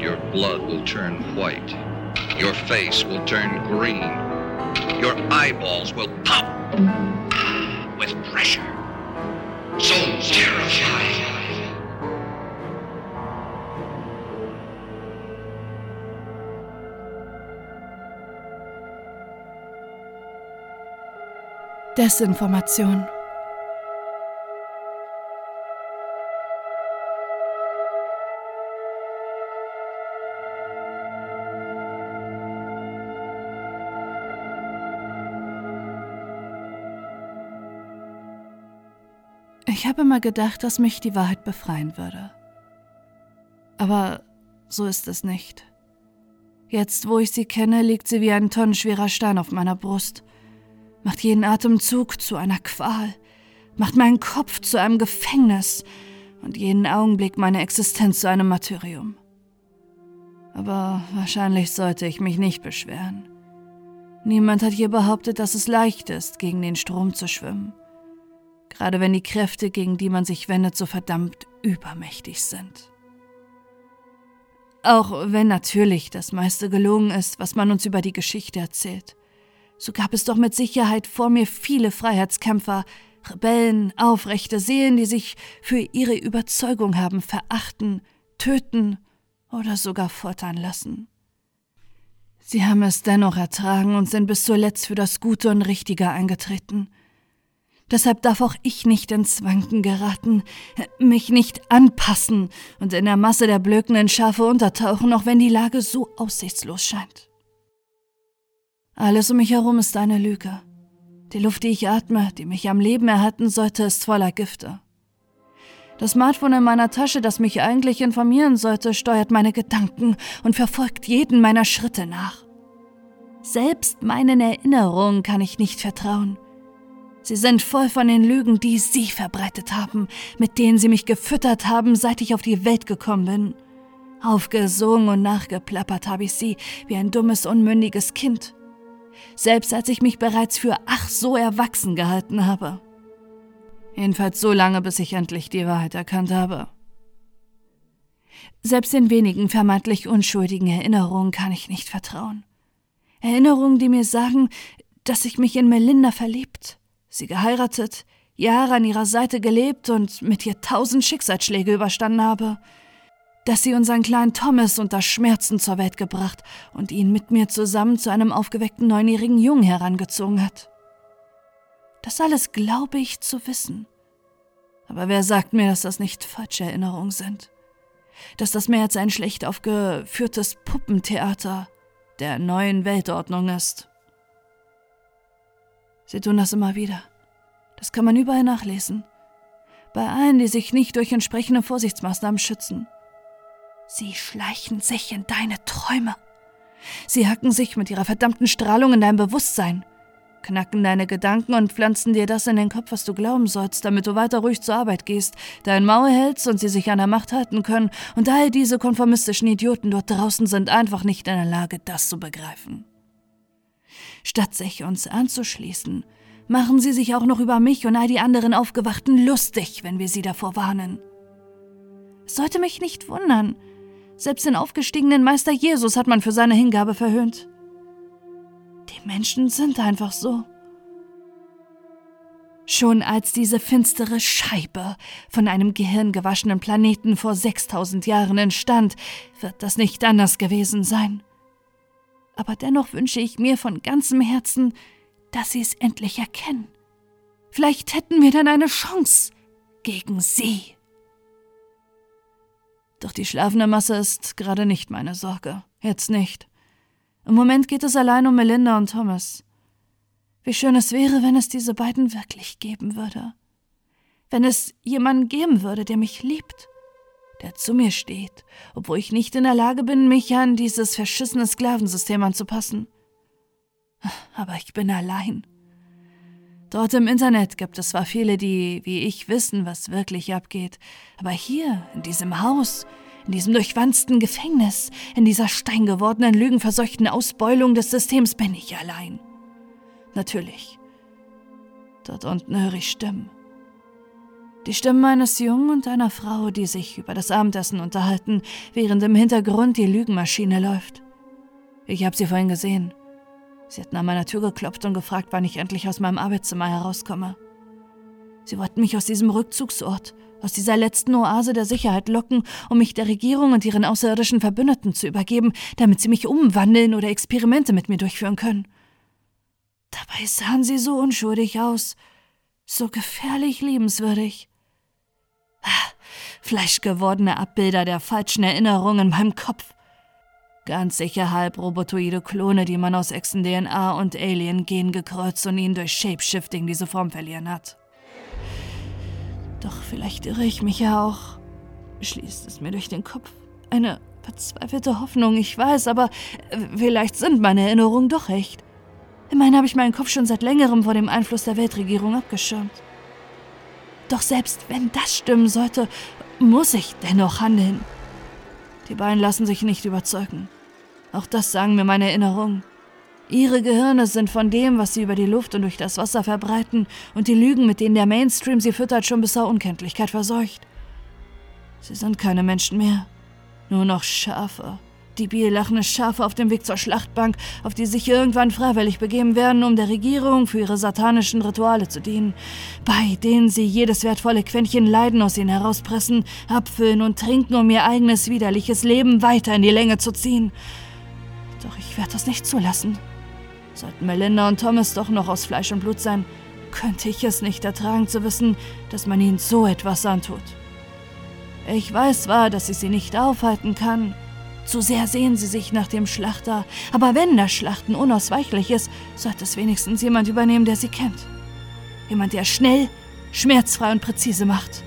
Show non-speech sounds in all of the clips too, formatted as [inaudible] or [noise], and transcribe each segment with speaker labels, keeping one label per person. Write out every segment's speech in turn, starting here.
Speaker 1: your blood will turn white. Your face will turn green. Your eyeballs will pop with pressure. So terrifying.
Speaker 2: Desinformation. Habe immer gedacht, dass mich die Wahrheit befreien würde. Aber so ist es nicht. Jetzt, wo ich sie kenne, liegt sie wie ein tonnenschwerer Stein auf meiner Brust, macht jeden Atemzug zu einer Qual, macht meinen Kopf zu einem Gefängnis und jeden Augenblick meine Existenz zu einem Martyrium. Aber wahrscheinlich sollte ich mich nicht beschweren. Niemand hat hier behauptet, dass es leicht ist, gegen den Strom zu schwimmen gerade wenn die Kräfte, gegen die man sich wendet, so verdammt übermächtig sind. Auch wenn natürlich das meiste gelogen ist, was man uns über die Geschichte erzählt, so gab es doch mit Sicherheit vor mir viele Freiheitskämpfer, Rebellen, aufrechte Seelen, die sich für ihre Überzeugung haben verachten, töten oder sogar foltern lassen. Sie haben es dennoch ertragen und sind bis zuletzt für das Gute und Richtige eingetreten – Deshalb darf auch ich nicht ins Wanken geraten, mich nicht anpassen und in der Masse der blökenden Schafe untertauchen, auch wenn die Lage so aussichtslos scheint. Alles um mich herum ist eine Lüge. Die Luft, die ich atme, die mich am Leben erhalten sollte, ist voller Gifte. Das Smartphone in meiner Tasche, das mich eigentlich informieren sollte, steuert meine Gedanken und verfolgt jeden meiner Schritte nach. Selbst meinen Erinnerungen kann ich nicht vertrauen. Sie sind voll von den Lügen, die Sie verbreitet haben, mit denen Sie mich gefüttert haben, seit ich auf die Welt gekommen bin. Aufgesungen und nachgeplappert habe ich Sie wie ein dummes, unmündiges Kind. Selbst als ich mich bereits für ach so erwachsen gehalten habe. Jedenfalls so lange, bis ich endlich die Wahrheit erkannt habe. Selbst den wenigen vermeintlich unschuldigen Erinnerungen kann ich nicht vertrauen. Erinnerungen, die mir sagen, dass ich mich in Melinda verliebt, sie geheiratet, Jahre an ihrer Seite gelebt und mit ihr tausend Schicksalsschläge überstanden habe, dass sie unseren kleinen Thomas unter Schmerzen zur Welt gebracht und ihn mit mir zusammen zu einem aufgeweckten neunjährigen Jungen herangezogen hat. Das alles glaube ich zu wissen. Aber wer sagt mir, dass das nicht falsche Erinnerungen sind? Dass das mehr als ein schlecht aufgeführtes Puppentheater der neuen Weltordnung ist? Sie tun das immer wieder. Das kann man überall nachlesen. Bei allen, die sich nicht durch entsprechende Vorsichtsmaßnahmen schützen. Sie schleichen sich in deine Träume. Sie hacken sich mit ihrer verdammten Strahlung in dein Bewusstsein, knacken deine Gedanken und pflanzen dir das in den Kopf, was du glauben sollst, damit du weiter ruhig zur Arbeit gehst, dein Maul hältst und sie sich an der Macht halten können, und all diese konformistischen Idioten dort draußen sind einfach nicht in der Lage, das zu begreifen. Statt sich uns anzuschließen, machen sie sich auch noch über mich und all die anderen Aufgewachten lustig, wenn wir sie davor warnen. Es sollte mich nicht wundern. Selbst den aufgestiegenen Meister Jesus hat man für seine Hingabe verhöhnt. Die Menschen sind einfach so. Schon als diese finstere Scheibe von einem gehirngewaschenen Planeten vor 6000 Jahren entstand, wird das nicht anders gewesen sein aber dennoch wünsche ich mir von ganzem Herzen, dass Sie es endlich erkennen. Vielleicht hätten wir dann eine Chance gegen Sie. Doch die schlafende Masse ist gerade nicht meine Sorge. Jetzt nicht. Im Moment geht es allein um Melinda und Thomas. Wie schön es wäre, wenn es diese beiden wirklich geben würde. Wenn es jemanden geben würde, der mich liebt der zu mir steht, obwohl ich nicht in der Lage bin, mich an dieses verschissene Sklavensystem anzupassen. Aber ich bin allein. Dort im Internet gibt es zwar viele, die wie ich wissen, was wirklich abgeht, aber hier, in diesem Haus, in diesem durchwanzten Gefängnis, in dieser steingewordenen, lügenverseuchten Ausbeulung des Systems bin ich allein. Natürlich. Dort unten höre ich Stimmen. Die Stimmen eines Jungen und einer Frau, die sich über das Abendessen unterhalten, während im Hintergrund die Lügenmaschine läuft. Ich habe sie vorhin gesehen. Sie hatten an meiner Tür geklopft und gefragt, wann ich endlich aus meinem Arbeitszimmer herauskomme. Sie wollten mich aus diesem Rückzugsort, aus dieser letzten Oase der Sicherheit locken, um mich der Regierung und ihren außerirdischen Verbündeten zu übergeben, damit sie mich umwandeln oder Experimente mit mir durchführen können. Dabei sahen sie so unschuldig aus, so gefährlich liebenswürdig. Fleischgewordene Abbilder der falschen Erinnerungen in meinem Kopf. Ganz sicher halb robotoide Klone, die man aus Echsen-DNA und Alien-Gen gekreuzt und ihnen durch Shapeshifting diese Form verlieren hat. Doch vielleicht irre ich mich ja auch. Schließt es mir durch den Kopf. Eine verzweifelte Hoffnung, ich weiß, aber vielleicht sind meine Erinnerungen doch echt. Immerhin habe ich meinen Kopf schon seit längerem vor dem Einfluss der Weltregierung abgeschirmt. Doch selbst wenn das stimmen sollte, muss ich dennoch handeln. Die beiden lassen sich nicht überzeugen. Auch das sagen mir meine Erinnerungen. Ihre Gehirne sind von dem, was sie über die Luft und durch das Wasser verbreiten, und die Lügen, mit denen der Mainstream sie füttert, schon bis zur Unkenntlichkeit verseucht. Sie sind keine Menschen mehr, nur noch Schafe, debil lachende Schafe auf dem Weg zur Schlachtbank, auf die sich irgendwann freiwillig begeben werden, um der Regierung für ihre satanischen Rituale zu dienen, bei denen sie jedes wertvolle Quäntchen Leiden aus ihnen herauspressen, abfüllen und trinken, um ihr eigenes widerliches Leben weiter in die Länge zu ziehen. Doch ich werde das nicht zulassen. Sollten Melinda und Thomas doch noch aus Fleisch und Blut sein, könnte ich es nicht ertragen zu wissen, dass man ihnen so etwas antut. Ich weiß zwar, dass ich sie nicht aufhalten kann, zu sehr sehen sie sich nach dem Schlachter, aber wenn das Schlachten unausweichlich ist, sollte es wenigstens jemand übernehmen, der sie kennt. Jemand, der schnell, schmerzfrei und präzise macht.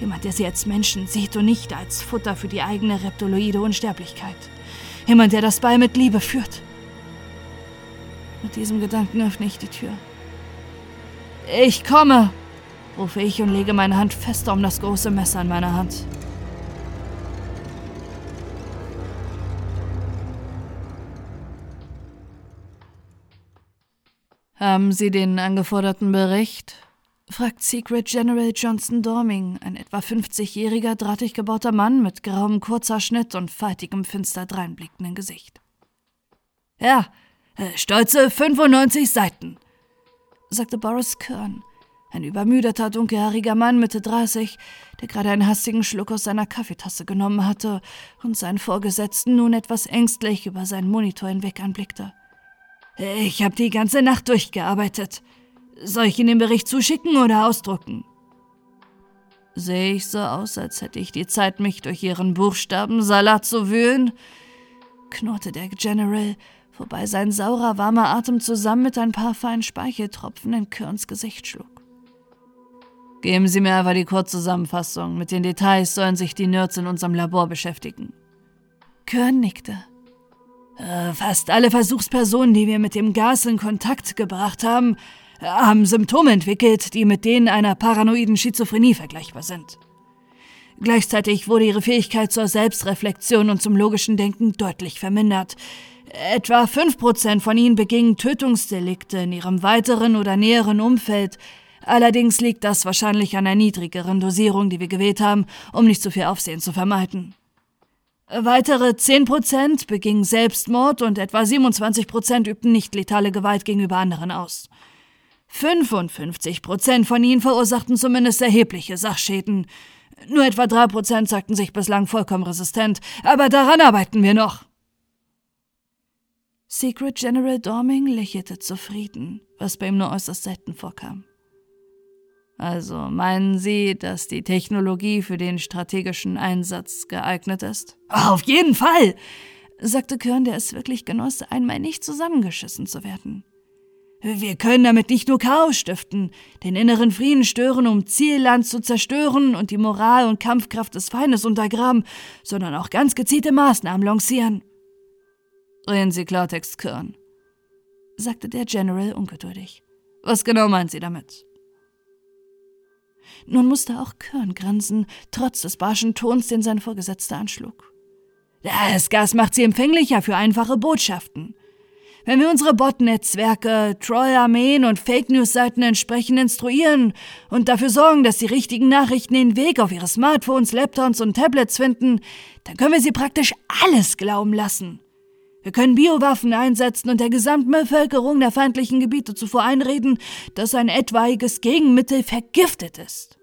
Speaker 2: Jemand, der sie als Menschen sieht und nicht als Futter für die eigene reptoloide Unsterblichkeit. Jemand, der das Ball mit Liebe führt. Mit diesem Gedanken öffne ich die Tür. Ich komme, rufe ich und lege meine Hand fester um das große Messer in meiner Hand. Haben Sie den angeforderten Bericht? fragt Secret General Johnson Dorming, ein etwa 50-jähriger, drahtig gebauter Mann mit grauem Kurzhaarschnitt und faltigem, finster dreinblickenden Gesicht. Ja, äh, stolze 95 Seiten, sagte Boris Kern, ein übermüdeter, dunkelhaariger Mann Mitte 30, der gerade einen hastigen Schluck aus seiner Kaffeetasse genommen hatte und seinen Vorgesetzten nun etwas ängstlich über seinen Monitor hinweg anblickte. Ich habe die ganze Nacht durchgearbeitet. Soll ich Ihnen den Bericht zuschicken oder ausdrucken? Sehe ich so aus, als hätte ich die Zeit, mich durch Ihren Buchstabensalat zu wühlen? knurrte der General wobei sein saurer, warmer Atem zusammen mit ein paar feinen Speicheltropfen in Kerns Gesicht schlug. Geben Sie mir einfach die Kurzzusammenfassung. Mit den Details sollen sich die Nerds in unserem Labor beschäftigen. Kern nickte. Äh, fast alle Versuchspersonen, die wir mit dem Gas in Kontakt gebracht haben, haben Symptome entwickelt, die mit denen einer paranoiden Schizophrenie vergleichbar sind. Gleichzeitig wurde ihre Fähigkeit zur Selbstreflexion und zum logischen Denken deutlich vermindert, Etwa 5% von ihnen begingen Tötungsdelikte in ihrem weiteren oder näheren Umfeld. Allerdings liegt das wahrscheinlich an der niedrigeren Dosierung, die wir gewählt haben, um nicht zu viel Aufsehen zu vermeiden. Weitere 10% begingen Selbstmord und etwa 27% übten nicht letale Gewalt gegenüber anderen aus. 55% von ihnen verursachten zumindest erhebliche Sachschäden. Nur etwa 3% sagten sich bislang vollkommen resistent, aber daran arbeiten wir noch. Secret General Dorming lächelte zufrieden, was bei ihm nur äußerst selten vorkam. Also meinen Sie, dass die Technologie für den strategischen Einsatz geeignet ist? Auf jeden Fall, sagte Kern, der es wirklich genoss, einmal nicht zusammengeschissen zu werden. Wir können damit nicht nur Chaos stiften, den inneren Frieden stören, um Zielland zu zerstören und die Moral und Kampfkraft des Feindes untergraben, sondern auch ganz gezielte Maßnahmen lancieren. Reden Sie Klartext, Kern, sagte der General ungeduldig. Was genau meint Sie damit? Nun musste auch Kern grinsen, trotz des barschen Tons, den sein Vorgesetzter anschlug. Das Gas macht sie empfänglicher für einfache Botschaften. Wenn wir unsere Bot-Netzwerke, Troll-Armeen und Fake-News-Seiten entsprechend instruieren und dafür sorgen, dass die richtigen Nachrichten den Weg auf ihre Smartphones, Laptops und Tablets finden, dann können wir sie praktisch alles glauben lassen. Wir können Biowaffen einsetzen und der gesamten Bevölkerung der feindlichen Gebiete zuvor einreden, dass ein etwaiges Gegenmittel vergiftet ist.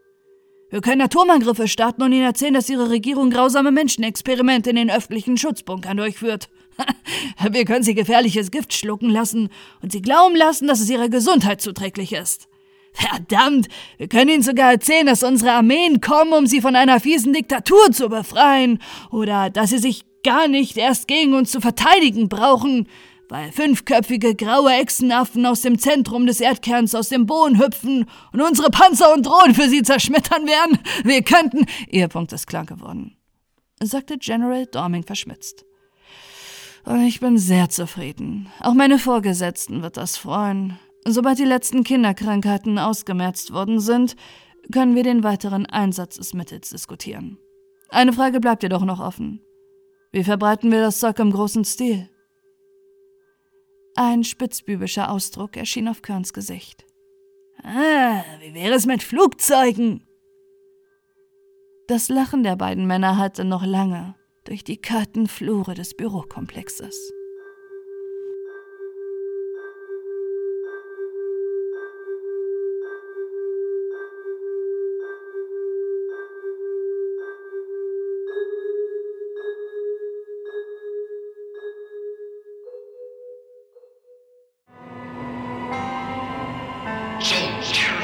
Speaker 2: Wir können Atomangriffe starten und ihnen erzählen, dass ihre Regierung grausame Menschenexperimente in den öffentlichen Schutzbunkern durchführt. [laughs] Wir können sie gefährliches Gift schlucken lassen und sie glauben lassen, dass es ihrer Gesundheit zuträglich ist. Verdammt, wir können ihnen sogar erzählen, dass unsere Armeen kommen, um sie von einer fiesen Diktatur zu befreien, oder dass sie sich gar nicht erst gegen uns zu verteidigen brauchen, weil fünfköpfige graue Echsenaffen aus dem Zentrum des Erdkerns aus dem Boden hüpfen und unsere Panzer und Drohnen für sie zerschmettern werden. Wir könnten. Ihr Punkt ist klar geworden, sagte General Dorming verschmitzt. Ich bin sehr zufrieden. Auch meine Vorgesetzten wird das freuen. Sobald die letzten Kinderkrankheiten ausgemerzt worden sind, können wir den weiteren Einsatz des Mittels diskutieren. Eine Frage bleibt jedoch noch offen. Wie verbreiten wir das Zeug im großen Stil? Ein spitzbübischer Ausdruck erschien auf Körns Gesicht. Ah, wie wäre es mit Flugzeugen? Das Lachen der beiden Männer hallte noch lange durch die kalten Flure des Bürokomplexes. Yeah.